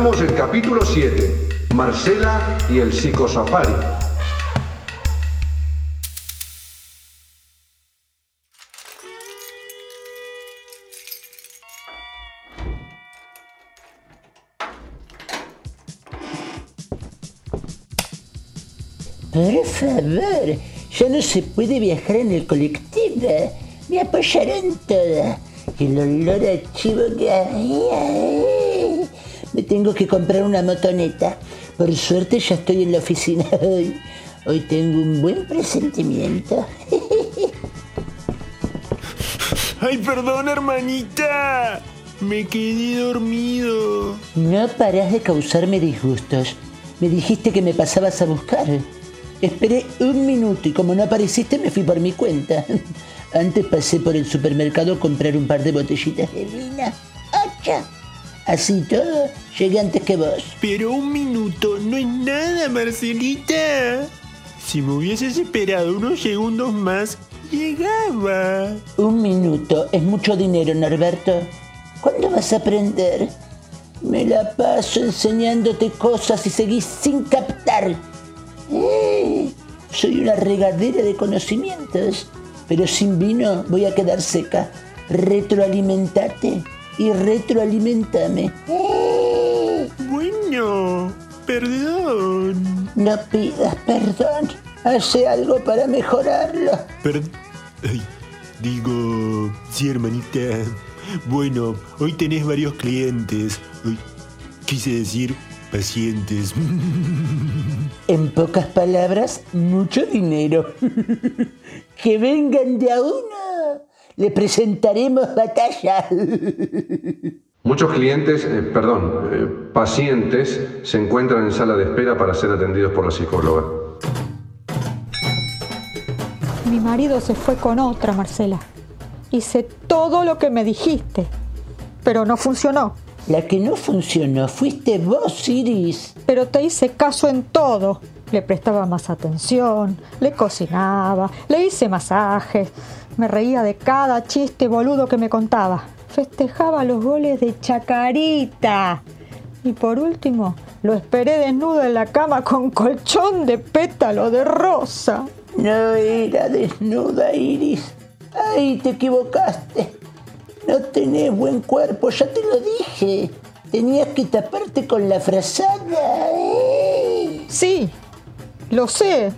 Presentamos el capítulo 7, Marcela y el psicosafari. Por favor, ya no se puede viajar en el colectivo. Me apoyaron toda. El olor a chivo que. Me tengo que comprar una motoneta. Por suerte ya estoy en la oficina hoy. Hoy tengo un buen presentimiento. Ay, perdón, hermanita. Me quedé dormido. No parás de causarme disgustos. Me dijiste que me pasabas a buscar. Esperé un minuto y como no apareciste me fui por mi cuenta. Antes pasé por el supermercado a comprar un par de botellitas de vino. ¡Ocho! Así todo, llegué antes que vos. Pero un minuto no es nada, Marcelita. Si me hubieses esperado unos segundos más, llegaba. Un minuto es mucho dinero, Norberto. ¿Cuándo vas a aprender? Me la paso enseñándote cosas y seguís sin captar. Eh, soy una regadera de conocimientos, pero sin vino voy a quedar seca. Retroalimentate y retroalimentame. Bueno, perdón. no pidas perdón. Hace algo para mejorarlo. Per- Ay, digo, sí, hermanita. Bueno, hoy tenés varios clientes. Quise decir pacientes. En pocas palabras, mucho dinero. que vengan de a uno. Le presentaremos batalla. Muchos clientes, eh, perdón, eh, pacientes se encuentran en sala de espera para ser atendidos por la psicóloga. Mi marido se fue con otra, Marcela. Hice todo lo que me dijiste, pero no funcionó. La que no funcionó fuiste vos, Iris. Pero te hice caso en todo. Le prestaba más atención, le cocinaba, le hice masajes, me reía de cada chiste boludo que me contaba. Festejaba los goles de Chacarita. Y por último, lo esperé desnudo en la cama con colchón de pétalo de rosa. No era desnuda, Iris. Ay, te equivocaste. No tenés buen cuerpo, ya te lo dije. Tenías que taparte con la frazada. ¡eh! Sí, lo sé,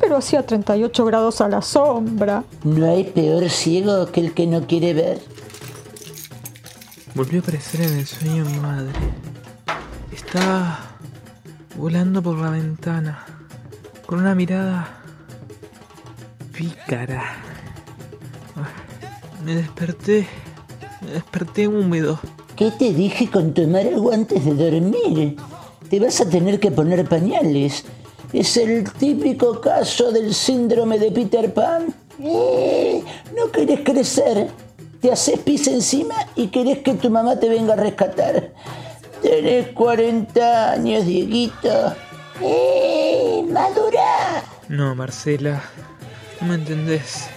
pero hacía 38 grados a la sombra. No hay peor ciego que el que no quiere ver. Volvió a aparecer en el sueño mi madre. Estaba volando por la ventana, con una mirada pícara. Ah, Me desperté, me desperté húmedo. ¿Qué te dije con tomar agua antes de dormir? Te vas a tener que poner pañales. Es el típico caso del síndrome de Peter Pan. Eh, no querés crecer. Te haces pis encima y querés que tu mamá te venga a rescatar. Tenés 40 años, Dieguito. ¡Eh! ¡Madura! No, Marcela, no me entendés.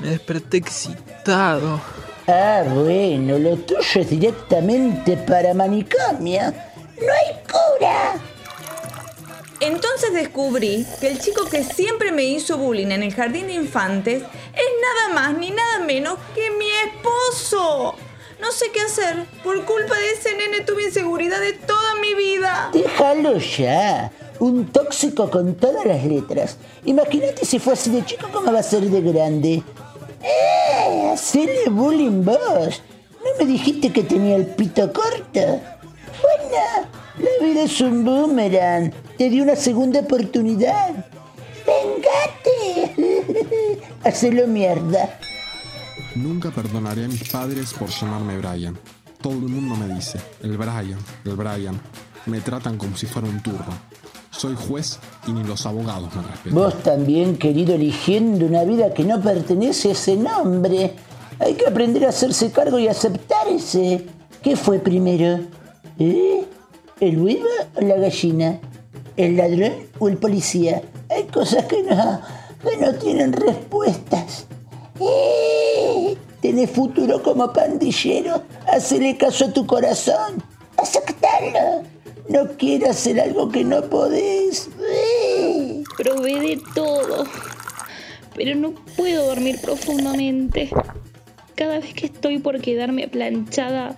Me desperté excitado. Ah, bueno, lo tuyo es directamente para manicomio. ¡No hay cura! Entonces descubrí que el chico que siempre me hizo bullying en el jardín de infantes es nada más ni nada menos que mi esposo. No sé qué hacer. Por culpa de ese nene tuve inseguridad de toda mi vida. Déjalo ya. Un tóxico con todas las letras. Imagínate si fue así de chico, ¿cómo va a ser de grande? ¡Eh! Hacele bullying vos. ¿No me dijiste que tenía el pito corto? Bueno, la vida es un boomerang. Te di una segunda oportunidad. ¡Vengate! Hacelo mierda. Nunca perdonaré a mis padres por llamarme Brian. Todo el mundo me dice, el Brian, el Brian. Me tratan como si fuera un turno. Soy juez y ni los abogados me respetan. Vos también, querido, eligiendo una vida que no pertenece a ese nombre. Hay que aprender a hacerse cargo y aceptarse. ¿Qué fue primero? ¿Eh? ¿El huevo o la gallina? ¿El ladrón o el policía? Hay cosas que no, que no tienen respuestas. ¿Eh? ¿Tenés futuro como pandillero? Hacele caso a tu corazón. Aceptalo. No quiero hacer algo que no podés. Probé de todo, pero no puedo dormir profundamente. Cada vez que estoy por quedarme planchada,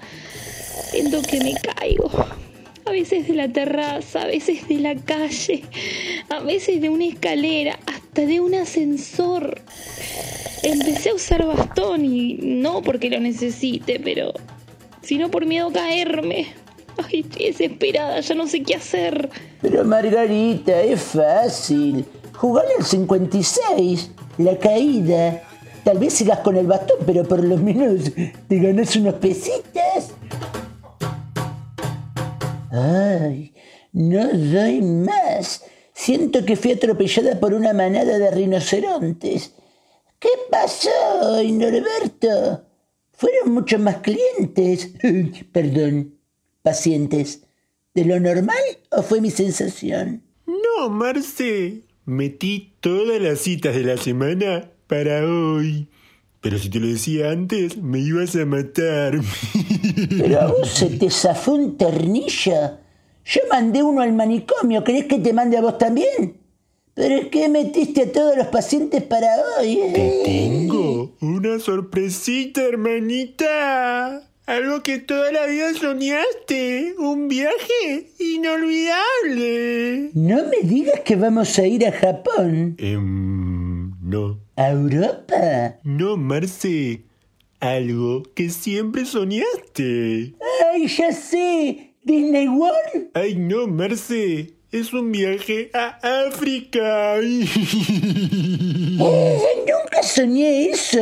siento que me caigo. A veces de la terraza, a veces de la calle, a veces de una escalera, hasta de un ascensor. Empecé a usar bastón y no porque lo necesite, pero sino por miedo a caerme. Ay, estoy desesperada, ya no sé qué hacer. Pero Margarita, es fácil. Jugar al 56, la caída. Tal vez sigas con el bastón, pero por lo menos te ganas unos pesitas. Ay, no doy más. Siento que fui atropellada por una manada de rinocerontes. ¿Qué pasó, Norberto? Fueron muchos más clientes. Perdón, pacientes. ¿De lo normal o fue mi sensación? No, Marce. Metí todas las citas de la semana para hoy. Pero si te lo decía antes, me ibas a matar. Pero a vos se te zafó un ternillo. Yo mandé uno al manicomio. ¿Querés que te mande a vos también? Pero es que metiste a todos los pacientes para hoy. Te tengo una sorpresita, hermanita. Algo que toda la vida soñaste. Un viaje inolvidable. No me digas que vamos a ir a Japón. Em, no. ¿A Europa? No, Marce. Algo que siempre soñaste. ¡Ay, ya sé! ¿Disney World? Ay, no, Marce. Es un viaje a África. Eh, nunca soñé eso.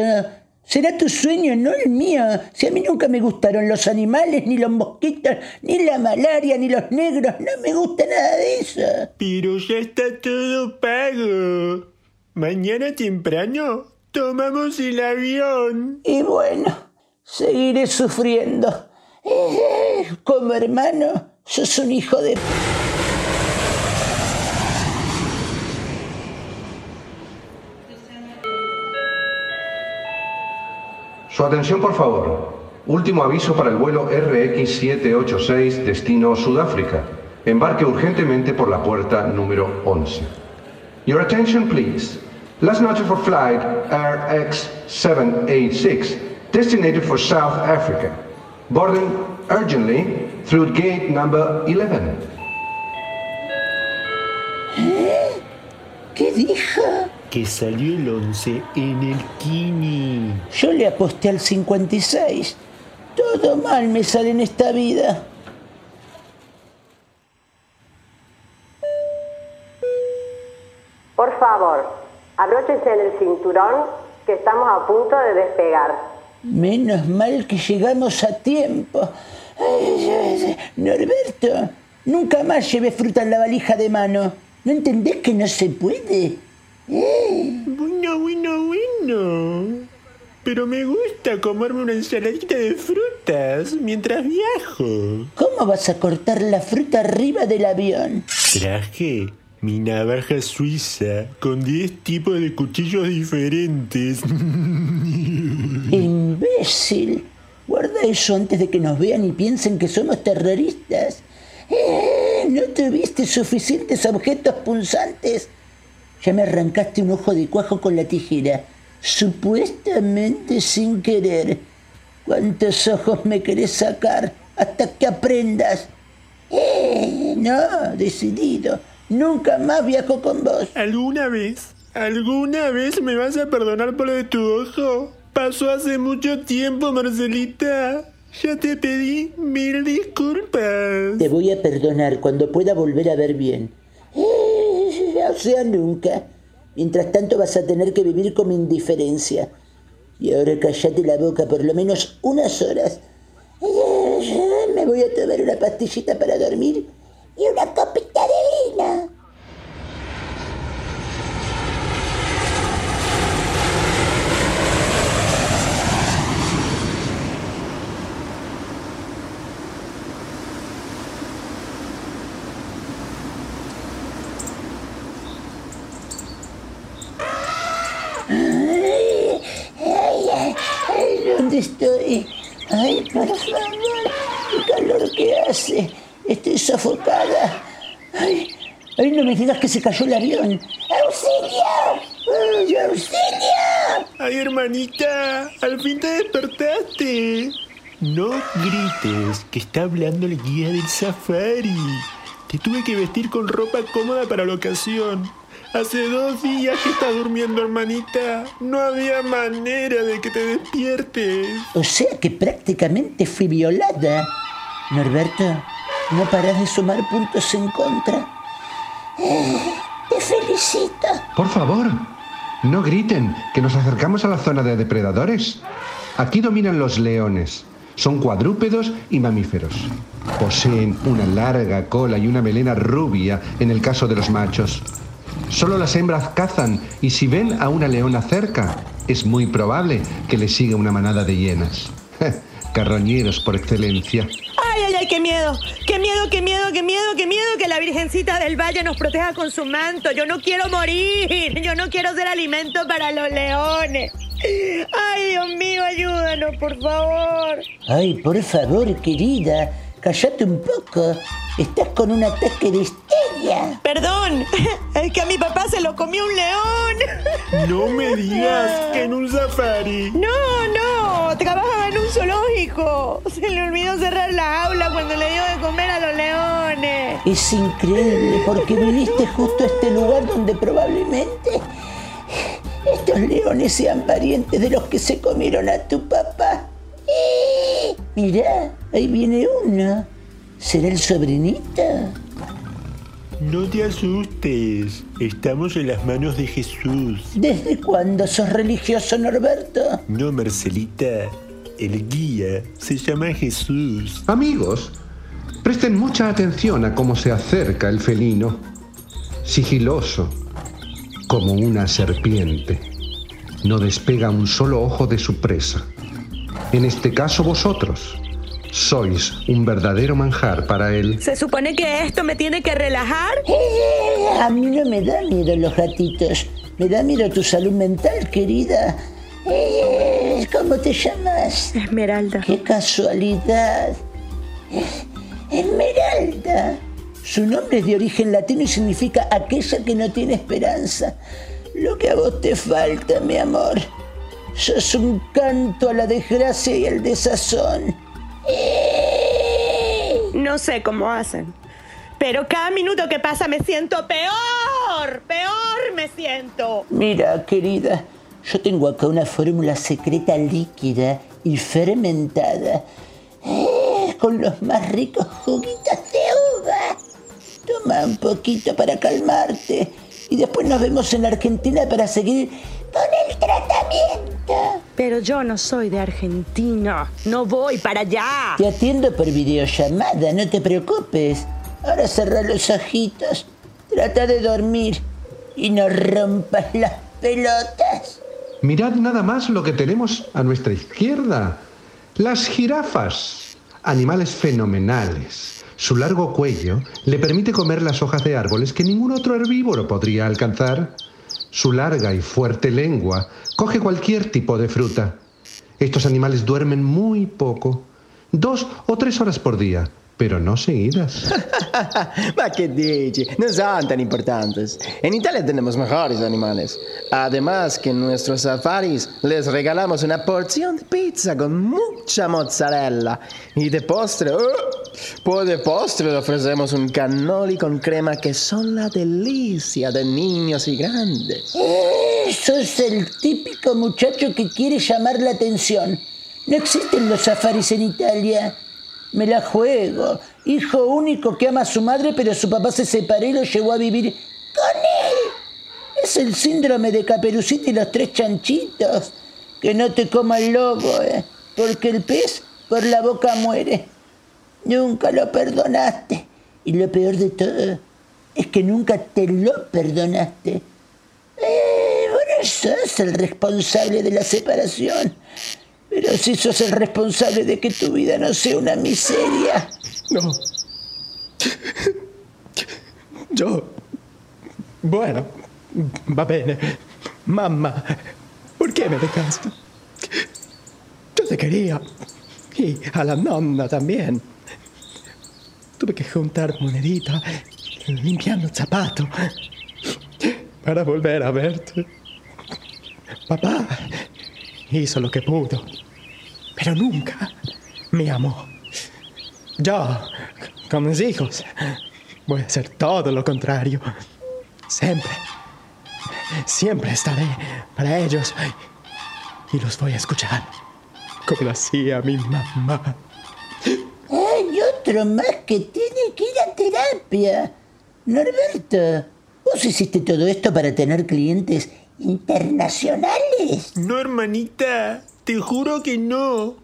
Será tu sueño, no el mío. Si a mí nunca me gustaron los animales, ni los mosquitos, ni la malaria, ni los negros. No me gusta nada de eso. Pero ya está todo pago. Mañana temprano tomamos el avión. Y bueno, seguiré sufriendo. Como hermano, sos un hijo de... Su atención, por favor. Último aviso para el vuelo RX786 destino Sudáfrica. Embarque urgentemente por la puerta número 11. Your attention, please. Last note for flight RX786, designated for South Africa. Boarding urgently through gate number 11. ¿Qué dijo? Que salió el 11 en el Kini. Yo le aposté al 56. Todo mal me sale en esta vida. Por favor, abróchense en el cinturón que estamos a punto de despegar. Menos mal que llegamos a tiempo. Ay, ay, ay. Norberto, nunca más llevé fruta en la valija de mano. ¿No entendés que no se puede? Eh, Bueno, bueno, bueno. Pero me gusta comerme una ensaladita de frutas mientras viajo. ¿Cómo vas a cortar la fruta arriba del avión? Traje mi navaja suiza con 10 tipos de cuchillos diferentes. Imbécil. Guarda eso antes de que nos vean y piensen que somos terroristas. Eh, ¿No tuviste suficientes objetos punzantes? Ya me arrancaste un ojo de cuajo con la tijera. Supuestamente sin querer. ¿Cuántos ojos me querés sacar hasta que aprendas? Eh, no, decidido. Nunca más viajo con vos. ¿Alguna vez? ¿Alguna vez me vas a perdonar por lo de tu ojo? Pasó hace mucho tiempo, Marcelita. Ya te pedí mil disculpas. Te voy a perdonar cuando pueda volver a ver bien. Eh, o sea, nunca. Mientras tanto vas a tener que vivir con mi indiferencia. Y ahora callate la boca por lo menos unas horas. Eh, Me voy a tomar una pastillita para dormir y una copita Ay, ay, ay, ¿Dónde estoy? Ay, por favor, qué calor que hace. Estoy sofocada. Ay, ay, no me digas que se cayó el avión. ¡Auxilio! ¡Ay, auxilio! Ay, hermanita, al fin te despertaste. No grites, que está hablando el guía del safari. Te tuve que vestir con ropa cómoda para la ocasión. Hace dos días que estás durmiendo, hermanita. No había manera de que te despiertes. O sea que prácticamente fui violada. Norberto, no paras de sumar puntos en contra. Te felicito. Por favor, no griten, que nos acercamos a la zona de depredadores. Aquí dominan los leones. Son cuadrúpedos y mamíferos. Poseen una larga cola y una melena rubia en el caso de los machos. Solo las hembras cazan y si ven a una leona cerca, es muy probable que le siga una manada de hienas. Carroñeros por excelencia. Ay, ay, qué miedo, qué miedo, qué miedo, qué miedo, qué miedo que la Virgencita del Valle nos proteja con su manto. Yo no quiero morir, yo no quiero ser alimento para los leones. Ay, Dios mío, ayúdanos, por favor. Ay, por favor, querida, cállate un poco. Estás con un ataque de histeria. Perdón, es que a mi papá se lo comió un león. No me digas que en un safari. No, no, trabajaba en un zoológico. Se le olvidó cerrar la aula cuando le dio de comer a los leones. Es increíble porque viniste justo a este lugar donde probablemente estos leones sean parientes de los que se comieron a tu papá. Mirá, ahí viene uno. ¿Será el sobrinito? No te asustes, estamos en las manos de Jesús. ¿Desde cuándo sos religioso, Norberto? No, Marcelita, el guía se llama Jesús. Amigos, presten mucha atención a cómo se acerca el felino. Sigiloso, como una serpiente. No despega un solo ojo de su presa. En este caso vosotros sois un verdadero manjar para él. ¿Se supone que esto me tiene que relajar? Eh, a mí no me da miedo los gatitos. Me da miedo tu salud mental, querida. Eh, ¿Cómo te llamas? Esmeralda. ¡Qué casualidad! Esmeralda. Su nombre es de origen latino y significa aquella que no tiene esperanza. Lo que a vos te falta, mi amor. Sos un canto a la desgracia y al desazón. No sé cómo hacen. Pero cada minuto que pasa me siento peor. Peor me siento. Mira, querida, yo tengo acá una fórmula secreta líquida y fermentada. eh, con los más ricos juguitos de uva. Toma un poquito para calmarte. Y después nos vemos en Argentina para seguir con el tratamiento. Pero yo no soy de Argentina. No voy para allá. Te atiendo por videollamada, no te preocupes. Ahora cerra los ojitos. Trata de dormir y no rompas las pelotas. Mirad nada más lo que tenemos a nuestra izquierda. Las jirafas. Animales fenomenales. Su largo cuello le permite comer las hojas de árboles que ningún otro herbívoro podría alcanzar. Su larga y fuerte lengua coge cualquier tipo de fruta. Estos animales duermen muy poco, dos o tres horas por día, pero no seguidas. Ma che dici? No son tan importantes. En Italia tenemos mejores animales. Además que en nuestros safaris les regalamos una porción de pizza con mucha mozzarella. Y de postre, ¡oh! pues de postre le ofrecemos un cannoli con crema que son la delicia de niños y grandes. Eh, sos el típico muchacho que quiere llamar la atención. No existen los safaris en Italia. Me la juego. Hijo único que ama a su madre, pero su papá se separó y lo llevó a vivir con él. Es el síndrome de Caperucita y los tres chanchitos. Que no te coma el lobo, ¿eh? porque el pez por la boca muere. Nunca lo perdonaste. Y lo peor de todo es que nunca te lo perdonaste. Eh, vos no sos el responsable de la separación. Pero sí sos el responsable de que tu vida no sea una miseria. No. Yo. Bueno, va bene. Mamma, ¿por qué me dejaste? Yo te quería. Y a la nonna también. Tuve que juntar monedita, limpiando el zapato, para volver a verte. Papá hizo lo que pudo, pero nunca me amó. Yo, con mis hijos, voy a hacer todo lo contrario. Siempre, siempre estaré para ellos y los voy a escuchar, como lo hacía mi mamá. Hay otro más que tiene que ir a terapia. Norberto, ¿vos hiciste todo esto para tener clientes internacionales? No, hermanita, te juro que no.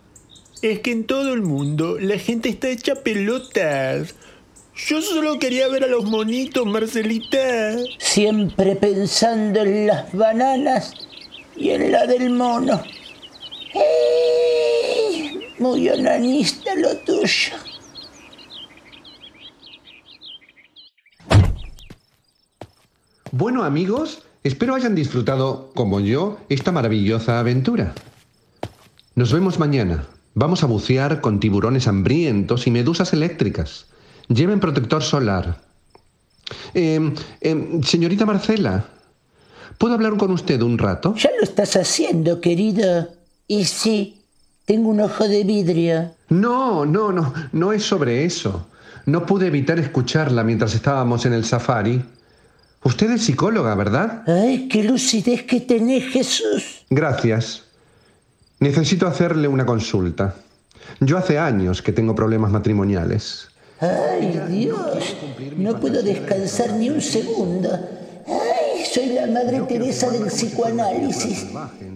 Es que en todo el mundo la gente está hecha pelotas. Yo solo quería ver a los monitos, Marcelita. Siempre pensando en las bananas y en la del mono. ¡Eh! Muy onanista lo tuyo. Bueno amigos, espero hayan disfrutado, como yo, esta maravillosa aventura. Nos vemos mañana. Vamos a bucear con tiburones hambrientos y medusas eléctricas. Lleven protector solar. Eh, eh, señorita Marcela, ¿puedo hablar con usted un rato? Ya lo estás haciendo, querido. Y sí, tengo un ojo de vidrio. No, no, no, no es sobre eso. No pude evitar escucharla mientras estábamos en el safari. Usted es psicóloga, ¿verdad? Ay, qué lucidez que tenés, Jesús. Gracias. Necesito hacerle una consulta. Yo hace años que tengo problemas matrimoniales. Ay, Dios, no puedo descansar ni un segundo. Ay, soy la Madre Teresa del psicoanálisis.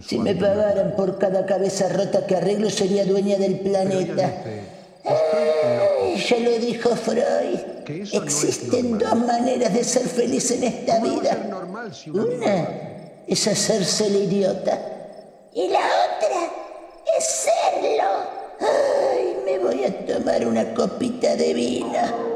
Si me pagaran por cada cabeza rota que arreglo, sería dueña del planeta. Ay, ya lo dijo Freud. Existen dos maneras de ser feliz en esta vida. Una es hacerse el idiota. Y la otra es serlo. Ay, me voy a tomar una copita de vino.